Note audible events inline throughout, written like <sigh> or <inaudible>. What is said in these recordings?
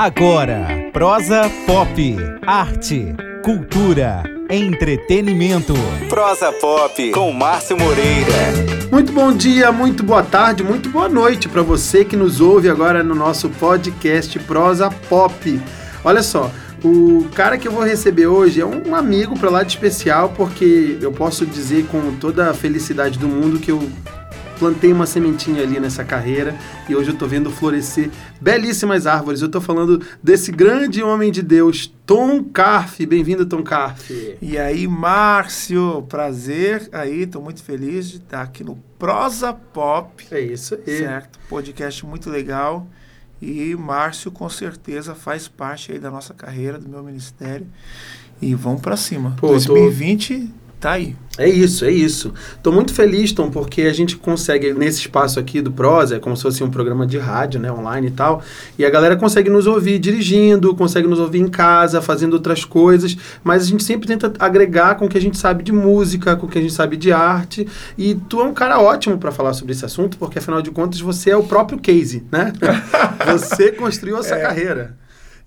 Agora, prosa pop, arte, cultura, entretenimento. Prosa pop com Márcio Moreira. Muito bom dia, muito boa tarde, muito boa noite para você que nos ouve agora no nosso podcast Prosa Pop. Olha só, o cara que eu vou receber hoje é um amigo para lá de especial, porque eu posso dizer com toda a felicidade do mundo que eu plantei uma sementinha ali nessa carreira e hoje eu estou vendo florescer belíssimas árvores. Eu estou falando desse grande homem de Deus, Tom Carf. Bem-vindo, Tom Carf. E aí, Márcio, prazer aí, estou muito feliz de estar aqui no Prosa Pop. É isso aí. Certo, podcast muito legal. E Márcio, com certeza, faz parte aí da nossa carreira, do meu ministério. E vamos para cima. Pô, 2020 tô tá aí. É isso, é isso. Estou muito feliz, Tom, porque a gente consegue, nesse espaço aqui do Prosa, é como se fosse um programa de rádio, né, online e tal, e a galera consegue nos ouvir dirigindo, consegue nos ouvir em casa, fazendo outras coisas, mas a gente sempre tenta agregar com o que a gente sabe de música, com o que a gente sabe de arte, e tu é um cara ótimo para falar sobre esse assunto, porque afinal de contas você é o próprio case, né? <laughs> você construiu essa é. carreira.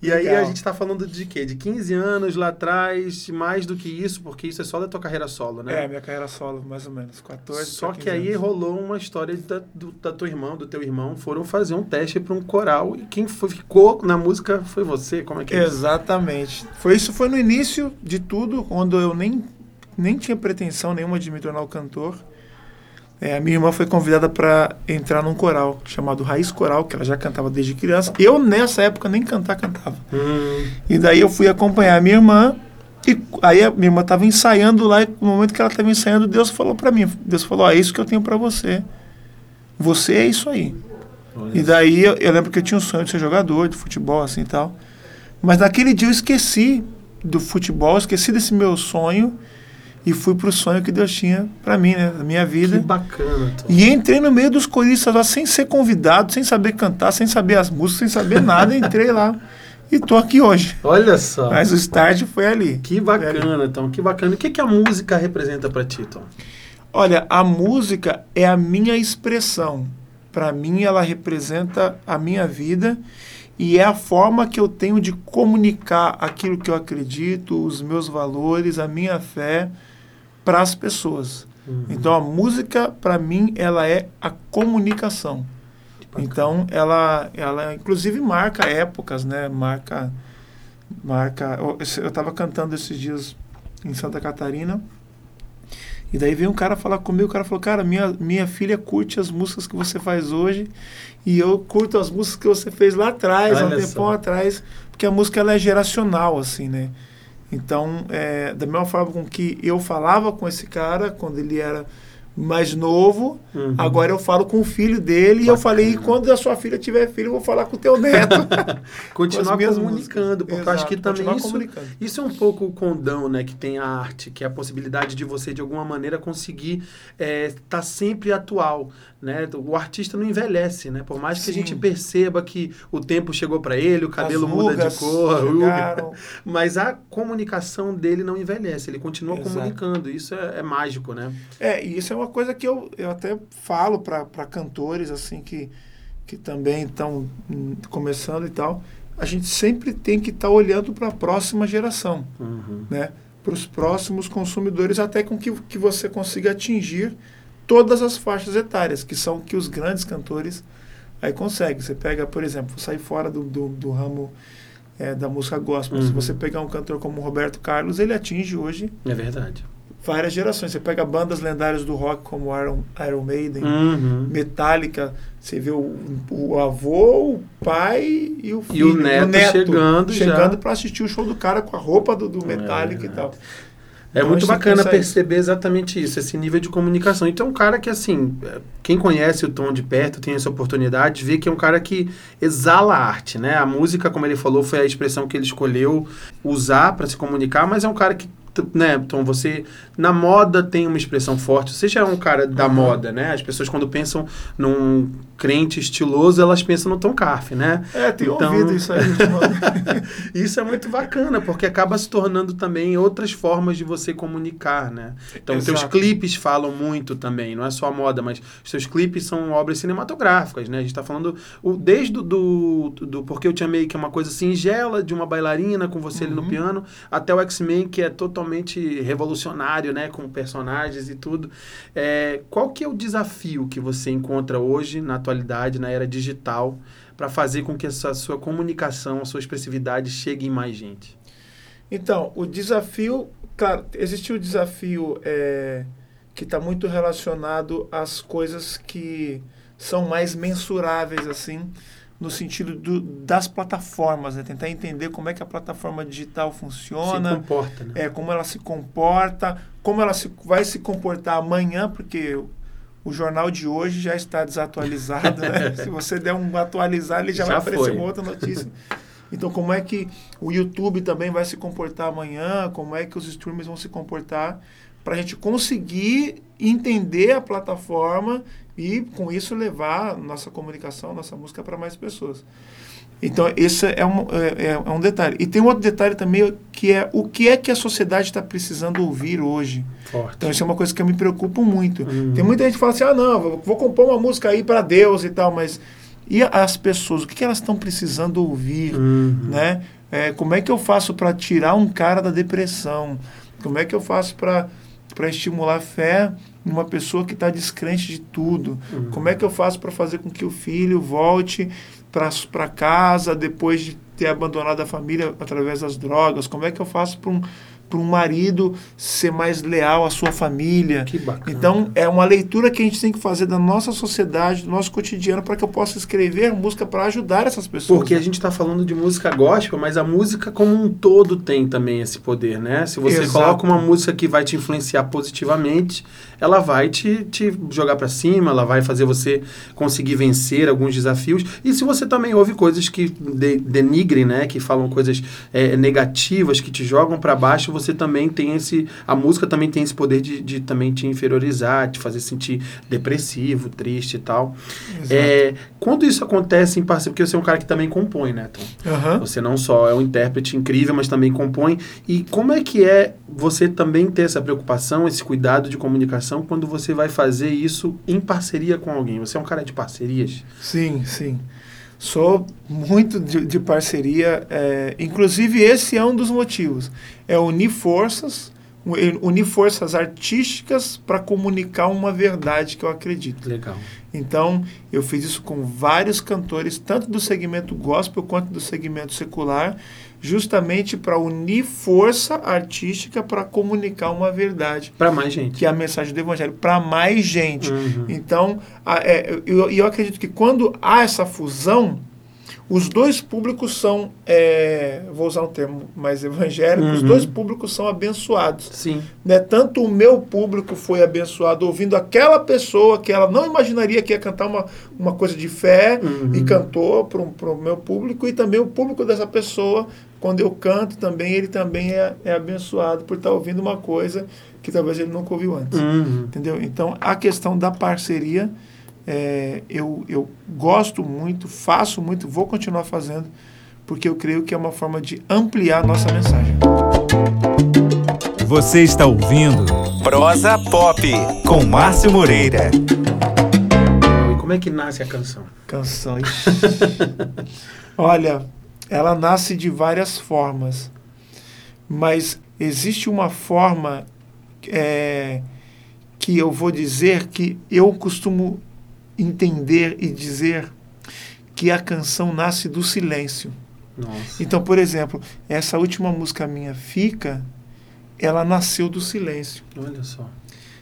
E Legal. aí a gente está falando de quê? De 15 anos lá atrás, mais do que isso, porque isso é só da tua carreira solo, né? É, minha carreira solo, mais ou menos, 14 Só que aí anos. rolou uma história da, do, da tua irmã, do teu irmão, foram fazer um teste para um coral e quem foi, ficou na música foi você, como é que é Exatamente. Isso? Foi, isso foi no início de tudo, quando eu nem, nem tinha pretensão nenhuma de me tornar o cantor. É, a minha irmã foi convidada para entrar num coral chamado Raiz Coral, que ela já cantava desde criança. Eu, nessa época, nem cantar cantava. Hum. E daí eu fui acompanhar a minha irmã. E aí a minha irmã estava ensaiando lá. E no momento que ela estava ensaiando, Deus falou para mim: Deus falou, é isso que eu tenho para você. Você é isso aí. Olha e daí eu, eu, lembro que eu tinha um sonho de ser jogador de futebol, assim e tal. Mas naquele dia eu esqueci do futebol, esqueci desse meu sonho e fui pro sonho que Deus tinha para mim, né, na minha vida. Que bacana. Tom. E entrei no meio dos coristas lá sem ser convidado, sem saber cantar, sem saber as músicas, sem saber nada, entrei lá. E tô aqui hoje. Olha só. Mas o start foi ali. Que bacana, Tom, que bacana. O que, que a música representa para ti, Tom? Olha, a música é a minha expressão. Para mim, ela representa a minha vida e é a forma que eu tenho de comunicar aquilo que eu acredito, os meus valores, a minha fé para as pessoas. Uhum. Então a música para mim ela é a comunicação. Então ela ela inclusive marca épocas, né? Marca marca eu estava cantando esses dias em Santa Catarina e daí veio um cara falar comigo, o cara falou, cara, minha, minha filha curte as músicas que você faz hoje e eu curto as músicas que você fez lá atrás, há um tempão atrás, porque a música ela é geracional, assim, né? Então, é, da mesma forma com que eu falava com esse cara quando ele era mais novo, uhum. agora eu falo com o filho dele Bacana. e eu falei, quando a sua filha tiver filho, eu vou falar com o teu neto. <laughs> continuar <laughs> comunicando, porque Exato, acho que também isso, isso é um pouco o condão, né, que tem a arte, que é a possibilidade de você, de alguma maneira, conseguir estar é, tá sempre atual. Né? O artista não envelhece, né? Por mais que Sim. a gente perceba que o tempo chegou para ele, o cabelo muda de cor, ruga, <laughs> mas a comunicação dele não envelhece, ele continua Exato. comunicando. Isso é, é, mágico, né? É, e isso é uma coisa que eu, eu até falo para cantores assim que, que também estão começando e tal. A gente sempre tem que estar tá olhando para a próxima geração, uhum. né? Para os próximos consumidores, até com que, que você consiga atingir todas as faixas etárias, que são que os grandes cantores aí conseguem. Você pega, por exemplo, sair fora do, do, do ramo é, da música gospel. Uhum. Se você pegar um cantor como Roberto Carlos, ele atinge hoje. É verdade. Várias gerações. Você pega bandas lendárias do rock como Iron, Iron Maiden, uhum. Metallica. Você vê o, o, avô, o pai e o filho. E o neto, o neto chegando, chegando para assistir o show do cara com a roupa do, do Metallica é. e tal. É então, muito bacana perceber exatamente isso, esse nível de comunicação. Então, um cara que, assim, quem conhece o Tom de perto, tem essa oportunidade, vê que é um cara que exala arte, né? A música, como ele falou, foi a expressão que ele escolheu usar para se comunicar, mas é um cara que né, Tom, você na moda tem uma expressão forte. Você já é um cara da uhum. moda, né? As pessoas quando pensam num crente estiloso, elas pensam no Tom Carf, né? É, tem então, ouvido isso aí. <laughs> isso é muito bacana, porque acaba se tornando também outras formas de você comunicar, né? Então, os seus clipes falam muito também, não é só a moda, mas os seus clipes são obras cinematográficas, né? A gente está falando o, desde do, do, do Porque Eu Te Amei, que é uma coisa singela, de uma bailarina com você uhum. ali no uhum. piano, até o X-Men, que é totalmente revolucionário, né? Com personagens e tudo. É, qual que é o desafio que você encontra hoje, na atualidade, na era digital, para fazer com que essa sua comunicação, a sua expressividade chegue em mais gente? Então, o desafio, claro, existe o desafio é, que está muito relacionado às coisas que são mais mensuráveis, assim, no sentido do, das plataformas, né? tentar entender como é que a plataforma digital funciona, se comporta, né? é, como ela se comporta, como ela se, vai se comportar amanhã, porque o jornal de hoje já está desatualizado, né? <laughs> se você der um atualizar, ele já, já vai aparecer foi. uma outra notícia. Então, como é que o YouTube também vai se comportar amanhã? Como é que os streamers vão se comportar? Para a gente conseguir entender a plataforma e, com isso, levar nossa comunicação, nossa música para mais pessoas. Então, esse é um, é, é, um detalhe. E tem um outro detalhe também, que é o que é que a sociedade está precisando ouvir hoje. Forte. Então, isso é uma coisa que eu me preocupo muito. Uhum. Tem muita gente que fala assim, ah, não, vou, compor uma música aí para Deus e tal, mas e as pessoas, o que, que elas estão precisando ouvir, uhum. né? É, como é que eu faço para tirar um cara da depressão? Como é que eu faço para estimular fé numa pessoa que está descrente de tudo? Uhum. Como é que eu faço para fazer com que o filho volte para casa depois de ter abandonado a família através das drogas? Como é que eu faço para um para um marido ser mais leal à sua família. Que bacana. Então, é uma leitura que a gente tem que fazer da nossa sociedade, do nosso cotidiano, para que eu possa escrever música para ajudar essas pessoas. Porque a gente está falando de música gospel, mas a música como um todo tem também esse poder, né? Se você Exato. coloca uma música que vai te influenciar positivamente, ela vai te, te jogar para cima, ela vai fazer você conseguir vencer alguns desafios. E se você também ouve coisas que de, denigrem, né? Que falam coisas é, negativas, que te jogam para baixo, você também tem esse. A música também tem esse poder de, de também te inferiorizar, te fazer sentir depressivo, triste e tal. É, quando isso acontece em parceria, porque você é um cara que também compõe, né, Tom? Uhum. Você não só é um intérprete incrível, mas também compõe. E como é que é você também ter essa preocupação, esse cuidado de comunicação quando você vai fazer isso em parceria com alguém? Você é um cara de parcerias? Sim, sim. Sou muito de, de parceria. É, inclusive, esse é um dos motivos. É unir forças, unir forças artísticas para comunicar uma verdade que eu acredito. Legal. Então, eu fiz isso com vários cantores, tanto do segmento gospel quanto do segmento secular, justamente para unir força artística para comunicar uma verdade. Para mais gente. Que é a mensagem do Evangelho, para mais gente. Uhum. Então, a, é, eu, eu acredito que quando há essa fusão, os dois públicos são, é, vou usar um termo mais evangélico, uhum. os dois públicos são abençoados. Sim. Né? Tanto o meu público foi abençoado ouvindo aquela pessoa que ela não imaginaria que ia cantar uma, uma coisa de fé uhum. e cantou para o meu público, e também o público dessa pessoa, quando eu canto também, ele também é, é abençoado por estar ouvindo uma coisa que talvez ele nunca ouviu antes. Uhum. Entendeu? Então, a questão da parceria é, eu, eu gosto muito, faço muito, vou continuar fazendo, porque eu creio que é uma forma de ampliar a nossa mensagem. Você está ouvindo Prosa Pop com Márcio Moreira. E como é que nasce a canção? Canção. <laughs> Olha, ela nasce de várias formas, mas existe uma forma é, que eu vou dizer que eu costumo entender e dizer que a canção nasce do silêncio. Nossa. Então, por exemplo, essa última música minha, Fica, ela nasceu do silêncio. Olha só.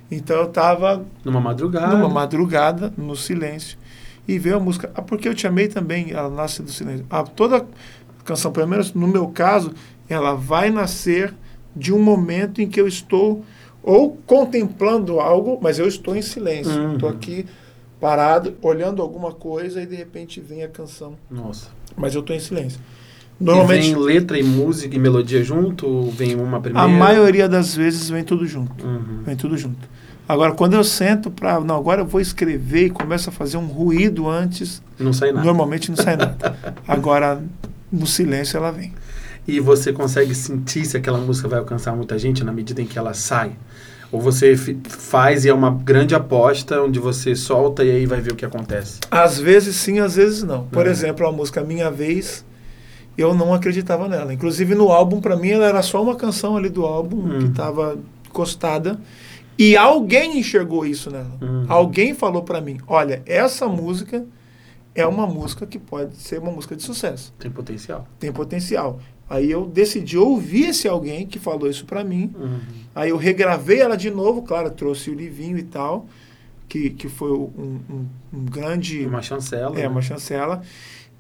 Então eu estava numa madrugada, numa madrugada, no silêncio, e veio a música. Ah, porque eu te amei também, ela nasce do silêncio. Ah, toda canção, pelo menos no meu caso, ela vai nascer de um momento em que eu estou ou contemplando algo, mas eu estou em silêncio. Estou uhum. aqui parado, olhando alguma coisa e de repente vem a canção. Nossa. Mas eu estou em silêncio. Normalmente, E vem letra e música e melodia junto? Ou vem uma primeira? a maioria das vezes vem tudo junto. Uhum. Vem tudo junto. Agora, quando eu sento para. Não, agora eu vou escrever e começo a fazer um ruído antes, Não sai nada. normalmente não sai nada. <laughs> Agora, no silêncio, ela vem. E você consegue sentir se aquela música vai alcançar muita gente na medida em que ela sai? Ou você faz e é uma grande aposta onde você solta e aí vai ver o que acontece? Às vezes sim, às vezes não. Por É. exemplo, a música Minha Vez, eu não acreditava nela. Inclusive no álbum, para mim, ela era só uma canção ali do álbum que estava encostada. E alguém enxergou isso nela. Uhum. Alguém falou para mim: olha, essa música é uma música que pode ser uma música de sucesso. Tem potencial. Tem potencial. Aí eu decidi ouvir esse alguém que falou isso para mim. Uhum. Aí eu regravei ela de novo, claro, trouxe o livinho e tal, que, que foi um, um- um grande. Uma chancela. É, né? uma chancela.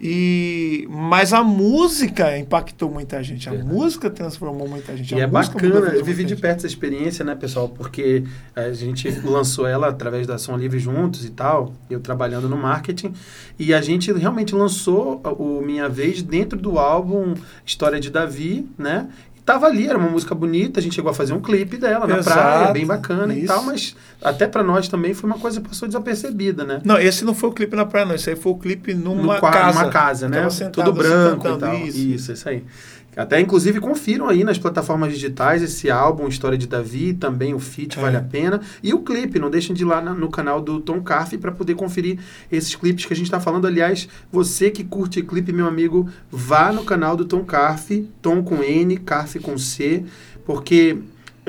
E, mas a música impactou muita gente. A Verdade. música transformou muita gente. E é bacana, eu vivi de perto essa experiência, né, pessoal? Porque a gente lançou ela através da Som Livre juntos e tal, eu trabalhando no marketing, e a gente realmente lançou o Minha Vez dentro do álbum História de Davi, né? E tava ali, era uma música bonita, a gente chegou a fazer um clipe dela na Exato, praia, bem bacana e isso. tal, mas até pra nós também foi uma coisa que passou desapercebida, né? Não, esse não foi o clipe na praia, não. Esse aí foi o clipe numa no casa. numa casa, né? Sentado Tudo assim, branco e tal. Isso. Isso. isso, aí. Até, inclusive, confiram aí nas plataformas digitais esse álbum, História de Davi, também o feat, É. vale a pena. E o clipe, não deixem de ir lá na- no canal do Tom Carf para poder conferir esses clipes que a gente está falando. Aliás, você que curte clipe, meu amigo, vá no canal do Tom Carf, Tom com N, Carf com C, porque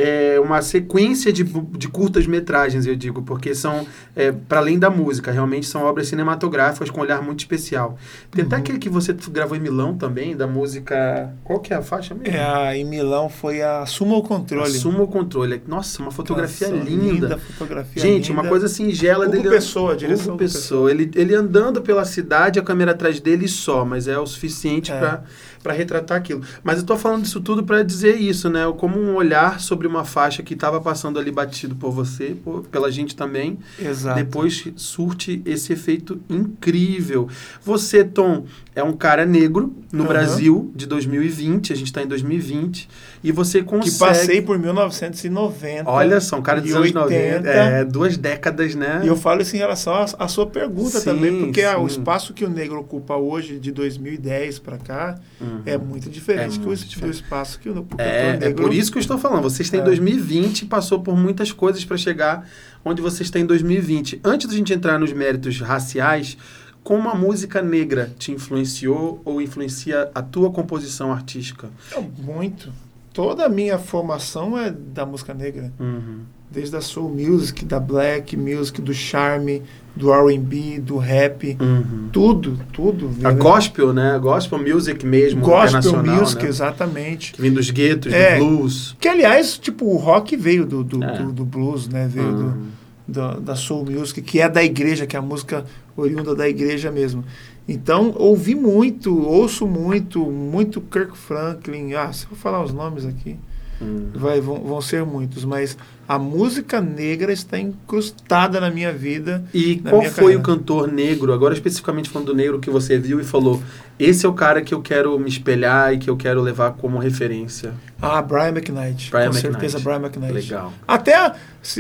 é uma sequência de, de curtas metragens, eu digo, porque são, é, para além da música, realmente são obras cinematográficas com um olhar muito especial. Tem até Uhum. aquele que você gravou em Milão também, da música. Qual que é a faixa mesmo? É, a- em Milão foi a Suma o Controle. Assuma o controle. Nossa, uma fotografia Nossa, linda. fotografia Gente, linda. uma coisa singela Hugo dele. Pessoa, a direção Hugo do Pessoa. Ele, ele andando pela cidade, a câmera atrás dele só, mas é o suficiente É. para retratar aquilo. Mas eu tô falando disso tudo para dizer isso, né? Como um olhar sobre uma faixa que estava passando ali batido por você, por- pela gente também, Exato. depois surte esse efeito incrível. Você, Tom, é um cara negro no Aham. Brasil de 2020, a gente está em 2020, e você consegue... Que passei por 1990. Olha só, um cara dos anos 90, 80. é, duas décadas, né? E eu falo isso em relação à, sua pergunta Sim, também, porque ah, o sim. espaço que o negro ocupa hoje, de 2010 para cá, Uhum. é muito diferente É que o, diferente. do espaço que o, É, é negro... por isso que eu estou falando. Vocês têm É. 2020 passou por muitas coisas para chegar onde vocês em 2020. Antes da gente entrar nos méritos raciais, como a música negra te influenciou ou influencia a tua composição artística? É, Muito. Toda a minha formação é da música negra. Uhum. Desde a soul music, da black music, do charme, do R&B, do rap, Uhum. tudo, tudo. A né? gospel, né? Gospel music mesmo, Gospel internacional, music, né? exatamente. Que vem dos guetos, É. do blues. Que, aliás, tipo, o rock veio do, do, É. do, do blues, né? Veio do, Uhum. da, da soul music, que é da igreja, que é a música oriunda da igreja mesmo. Então, ouvi muito, ouço muito, muito Kirk Franklin. Ah, se eu falar os nomes aqui, Uhum. vai, vão, vão ser muitos, mas a música negra está incrustada na minha vida. E qual foi carreira. o cantor negro, agora especificamente falando do negro que você viu e falou, esse é o cara que eu quero me espelhar e que eu quero levar como referência? Ah, Brian McKnight. Brian com McKnight. certeza, Brian McKnight. Legal. Até,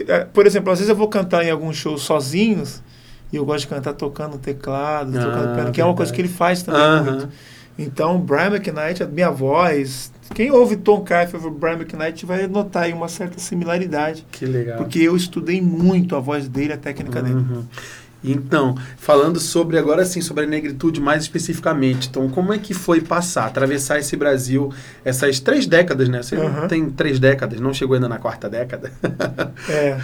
eh, por exemplo, às vezes eu vou cantar em alguns shows sozinhos e eu gosto de cantar tocando teclado, Ah, tocando piano, que é uma coisa que ele faz também Aham. muito. Então, Brian McKnight, a minha voz, quem ouve Tom Carfe ou Brian McKnight vai notar aí uma certa similaridade, Que legal. porque eu estudei muito a voz dele, a técnica dele. Então, falando sobre agora sim, sobre a negritude mais especificamente. Então, como é que foi passar, atravessar esse Brasil, essas três décadas, né? Você Uhum. tem três décadas, não chegou ainda na quarta década. É.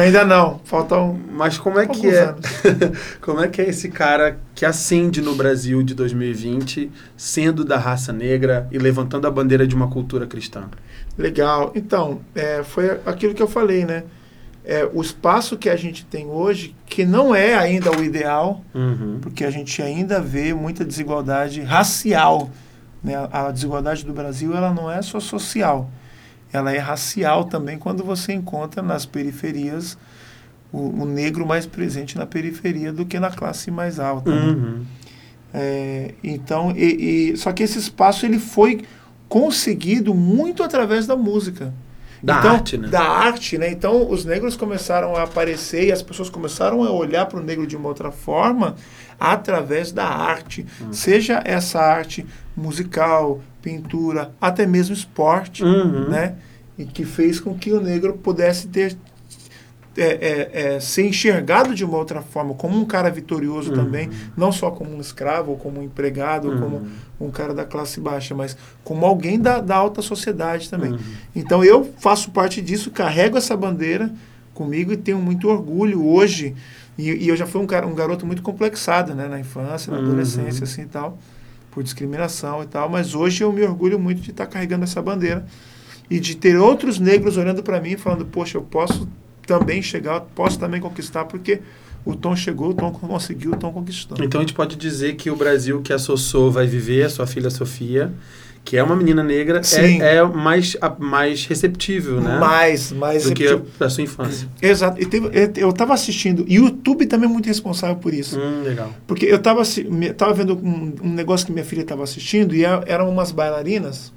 Ainda não, faltam Mas como é que é? <laughs> como é que é esse cara que ascende no Brasil de 2020, sendo da raça negra e levantando a bandeira de uma cultura cristã? Legal. Então, é, foi aquilo que eu falei, né? É, o espaço que a gente tem hoje, que não é ainda o ideal, Uhum. porque a gente ainda vê muita desigualdade racial. Né? A desigualdade do Brasil ela não é só social, ela é racial também quando você encontra nas periferias o, o negro mais presente na periferia do que na classe mais alta. né? Uhum. É, então, e, e- só que esse espaço ele foi conseguido muito através da música. Da Então, arte, né? Da arte, né? Então os negros começaram a aparecer e as pessoas começaram a olhar para o negro de uma outra forma através da arte. Hum. Seja essa arte musical, pintura, até mesmo esporte, Uhum. né? E que fez com que o negro pudesse ter é, é, é, ser enxergado de uma outra forma, como um cara vitorioso Uhum. também, não só como um escravo, ou como um empregado, ou Uhum. como um cara da classe baixa, mas como alguém da, da alta sociedade também. Uhum. Então eu faço parte disso, carrego essa bandeira comigo e tenho muito orgulho hoje. E, e eu já fui um, cara, um garoto muito complexado, né, na infância, na Uhum. adolescência, assim e tal, por discriminação e tal. Mas hoje eu me orgulho muito de estar carregando essa bandeira e de ter outros negros olhando para mim falando: Poxa, eu posso também chegar, posso também conquistar, porque o Tom chegou, o Tom conseguiu, o Tom conquistou. Então a gente pode dizer que o Brasil que a Sossô vai viver, a sua filha Sofia, que é uma menina negra, Sim. é, é mais, a- mais receptível, né? Mais, mais Do que a, a sua infância. Exato. E teve- eu estava assistindo. E o YouTube também é muito responsável por isso. Hum, legal. Porque eu estava tava vendo um, um negócio que minha filha estava assistindo e a- eram umas bailarinas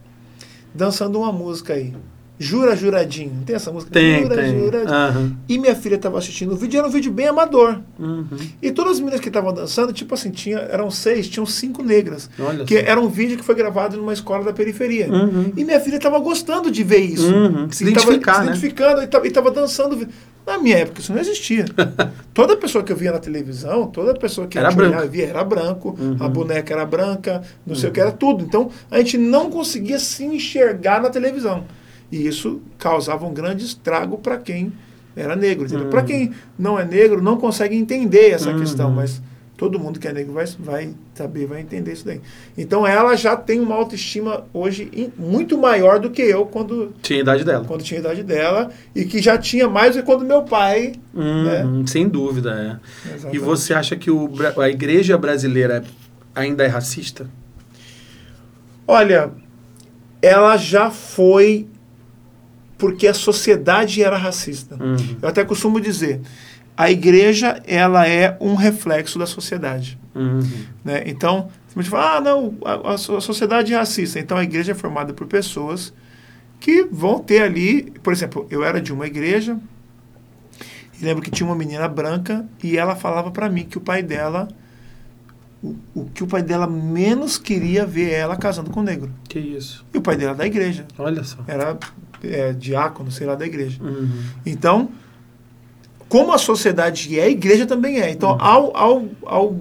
dançando uma música aí. Jura Juradinho. Não tem essa música? Tem, Jura tem. Juradinho. Aham. E minha filha estava assistindo o vídeo, era um vídeo bem amador. Uhum. E todas as meninas que estavam dançando, tipo assim, tinha, eram seis, tinham cinco negras. Olha Que só. era um vídeo que foi gravado numa escola da periferia. Uhum. E minha filha estava gostando de ver isso. Uhum. Se E tava identificar, se né? identificando e tava, e tava dançando. Na minha época isso não existia. <laughs> toda pessoa que eu via na televisão, toda pessoa que Era a gente olhava branco. e via era branco, Uhum. a boneca era branca, não sei o que era tudo. Então a gente não conseguia se enxergar na televisão. E isso causava um grande estrago para quem era negro. Uhum. Para quem não é negro, não consegue entender essa Uhum. questão, mas todo mundo que é negro vai, vai saber, vai entender isso daí. Então ela já tem uma autoestima hoje in- muito maior do que eu quando Tinha a idade dela. quando tinha idade dela e que já tinha mais do que quando meu pai. Uhum, Sem dúvida, é. E Exatamente. você acha que o, a igreja brasileira ainda é racista? Olha, ela já foi porque a sociedade era racista. Uhum. Eu até costumo dizer, a igreja ela é um reflexo da sociedade. Uhum. Né? Então, a gente fala, ah, não, a, a so- a sociedade é racista. Então, a igreja é formada por pessoas que vão ter ali, por exemplo, eu era de uma igreja e lembro que tinha uma menina branca e ela falava para mim que o pai dela, o, o que o pai dela menos queria ver ela casando com um negro. Que isso. E o pai dela é da igreja, Olha só. era é, diácono, sei lá, da igreja. Uhum. Então, como a sociedade é, a igreja também é. Então, Uhum. ao, ao, ao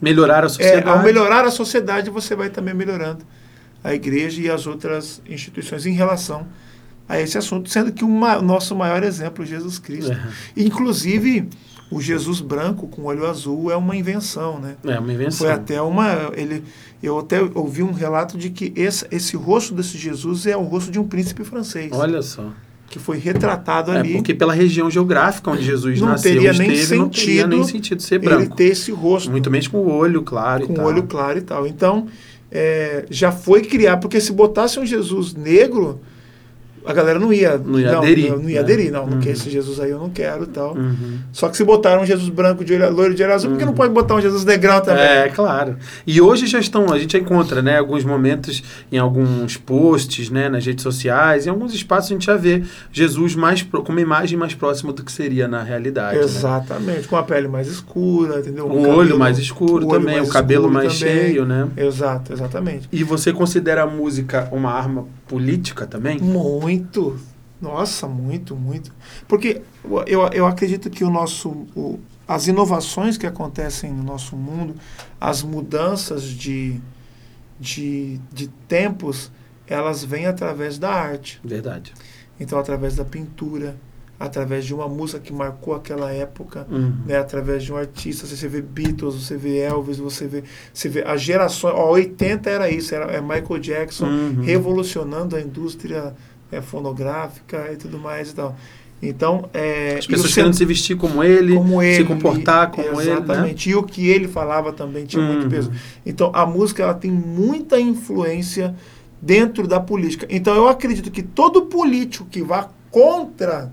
Melhorar a é, sociedade. ao melhorar a sociedade, você vai também melhorando a igreja e as outras instituições em relação a esse assunto, sendo que o ma- nosso maior exemplo é Jesus Cristo. É. Inclusive, o Jesus branco com olho azul é uma invenção, né? É uma invenção. Foi até uma. Ele, eu até ouvi um relato de que esse, esse rosto desse Jesus é o rosto de um príncipe francês, Olha só. que foi retratado É ali. porque pela região geográfica onde Jesus Não nasceu teria nem esteve, não teria sentido nem sentido ser ele branco. ter esse rosto. Muito menos com o olho claro e com tal. olho claro e tal. Então, é, já foi criar, porque se botasse um Jesus negro, a galera não ia, Não ia aderir, Não, não né? ia aderir, não, Uhum. porque esse Jesus aí eu não quero e tal. Uhum. Só que se botaram um Jesus branco de olho, loiro de olho azul, Uhum. não pode botar um Jesus negrão também? É, claro. E hoje já estão, a gente já encontra, né, alguns momentos em alguns posts, né, nas redes sociais, em alguns espaços a gente já vê Jesus mais pro- com uma imagem mais próxima do que seria na realidade. né? Exatamente, com a pele mais escura, entendeu? O olho mais escuro o também, mais o cabelo mais também. cheio, né? Exato, exatamente. E você considera a música uma arma política também? Muito. Nossa, muito, muito. Porque eu, eu acredito que o nosso, o- as inovações que acontecem no nosso mundo, as mudanças de, de, de tempos, elas vêm através da arte. Verdade. Então, através da pintura, através de uma música que marcou aquela época, Uhum. né, através de um artista, você vê Beatles, você vê Elvis, você vê, você vê as gerações, ó, 80 era isso, era é Michael Jackson Uhum. revolucionando a indústria é, fonográfica e tudo mais e tal. Então, é, As pessoas querendo se vestir como ele, como ele, se comportar como ele, né? exatamente. E o que ele falava também tinha muito Uhum. peso. Então, a música ela tem muita influência dentro da política. Então, eu acredito que todo político que vá contra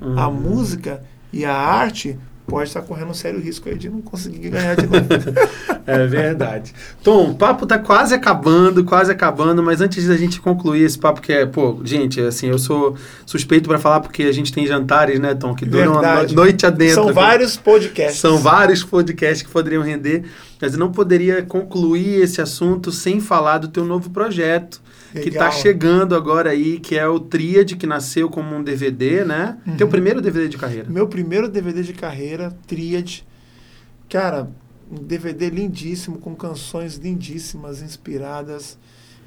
a Uhum. música e a arte pode estar correndo um sério risco aí de não conseguir ganhar de novo. <laughs> é verdade. Tom, o papo tá quase acabando, quase acabando, mas antes da gente concluir esse papo que é, pô, gente, assim, eu sou suspeito para falar porque a gente tem jantares, né, Tom, que duram a noite adentro. São vários podcasts. São vários podcasts que poderiam render, mas eu não poderia concluir esse assunto sem falar do teu novo projeto Legal. que está chegando agora aí, que é o Tríade, que nasceu como um DVD, né? Uhum. Teu primeiro DVD de carreira. Meu primeiro DVD de carreira, Tríade. Cara, um DVD lindíssimo, com canções lindíssimas, inspiradas.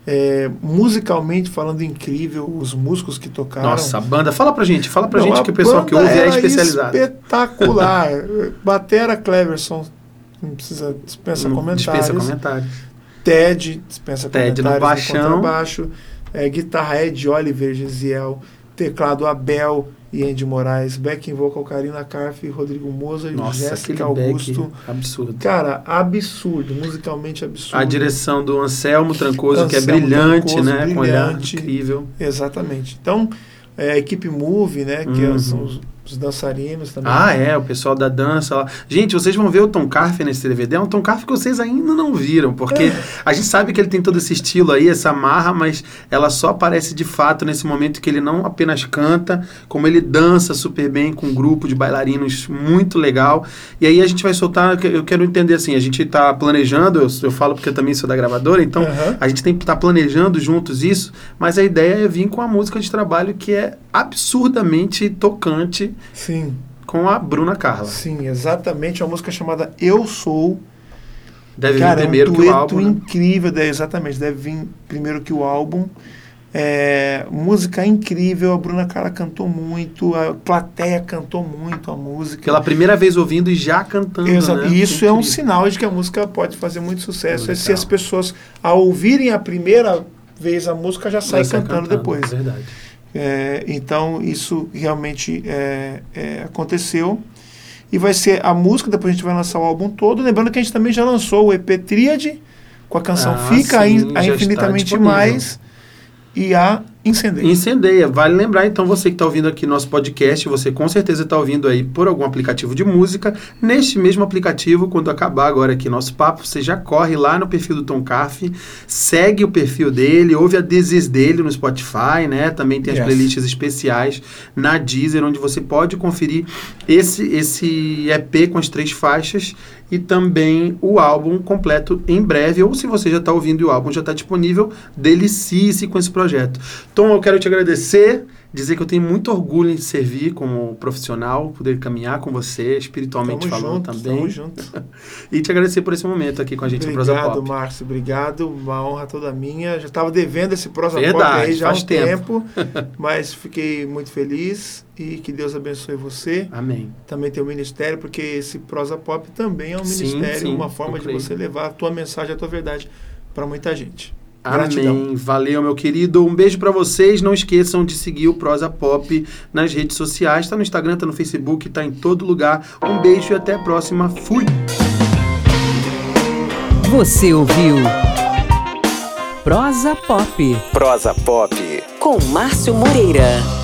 É, musicalmente falando incrível, os músicos que tocaram. Nossa, a banda, fala pra gente, fala pra Não, gente que o pessoal que ouve é especializado. Espetacular. <laughs> Batera Cleverson, não precisa dispensa não comentários. Dispensa comentários. Ted, dispensa Ted no baixão. Baixo, é, guitarra Ed Oliver, Gisiel, teclado Abel e Andy Moraes, backing vocal Karina Carf, Rodrigo Moza e Jéssica Augusto. absurdo. Cara, absurdo, musicalmente absurdo. A direção do Anselmo Trancoso, Anselmo que é brilhante, Trancoso, né? Brilhante, incrível. Exatamente. Então, é, a equipe Move, né? Que é uhum. são os os dançarinos também. Ah, é, o pessoal da dança lá. Gente, vocês vão ver o Tom Carf nesse DVD. É um Tom Carf que vocês ainda não viram, porque é. a gente sabe que ele tem todo esse estilo aí, essa marra, mas ela só aparece de fato nesse momento que ele não apenas canta, como ele dança super bem com um grupo de bailarinos muito legal. E aí a gente vai soltar, eu quero entender assim, a gente está planejando, eu, eu, falo porque eu também sou da gravadora, então uhum. a gente tem que estar tá planejando juntos isso, mas a ideia é vir com a música de trabalho que é absurdamente tocante Sim. Com a Bruna Carla. Sim, exatamente. Uma música chamada Eu Sou. Deve Cara, vir primeiro é um que o álbum. Né? incrível, deve, exatamente. Deve vir primeiro que o álbum. É, música incrível, a Bruna Carla cantou muito, a plateia cantou muito a música. Pela primeira vez ouvindo e já cantando. Exato. Né? E isso é um sinal de que a música pode fazer muito sucesso. É se as pessoas, ao ouvirem a primeira vez a música, já saem cantando, cantando, depois. É verdade. É, então, isso realmente é, é, aconteceu. E vai ser a música, depois a gente vai lançar o álbum todo. Lembrando que a gente também já lançou o EP Tríade, com a canção ah, Fica sim, a Infinitamente Mais e a Incendeia. Incendeia. Vale lembrar, então, você que está ouvindo aqui nosso podcast, você com certeza está ouvindo aí por algum aplicativo de música. Neste mesmo aplicativo, quando acabar agora aqui nosso papo, você já corre lá no perfil do Tom Carf, segue o perfil dele, ouve a Desis dele no Spotify, né? Também tem as yes. playlists especiais na Deezer, onde você pode conferir esse, esse EP com as três faixas e também o álbum completo em breve. Ou se você já está ouvindo e o álbum já está disponível, delicie-se com esse projeto. Tom, eu quero te agradecer, dizer que eu tenho muito orgulho em servir como profissional, poder caminhar com você, espiritualmente tamo falando junto, também. Tamo junto. <laughs> e te agradecer por esse momento aqui com a gente obrigado, no Prosa Pop. Obrigado, Márcio, obrigado. Uma honra toda minha. Já estava devendo esse Prosa Verdade, Pop aí já há um tempo, tempo <laughs> mas fiquei muito feliz e que Deus abençoe você. Amém. Também tem o ministério, porque esse Prosa Pop também é um sim, ministério, sim, uma forma de você levar a tua mensagem, a tua verdade para muita gente. Amém. Valeu, meu querido. Um beijo para vocês. Não esqueçam de seguir o Prosa Pop nas redes sociais. Tá no Instagram, tá no Facebook, tá em todo lugar. Um beijo e até a próxima. Fui. Você ouviu Prosa Pop. Prosa Pop Com Márcio Moreira.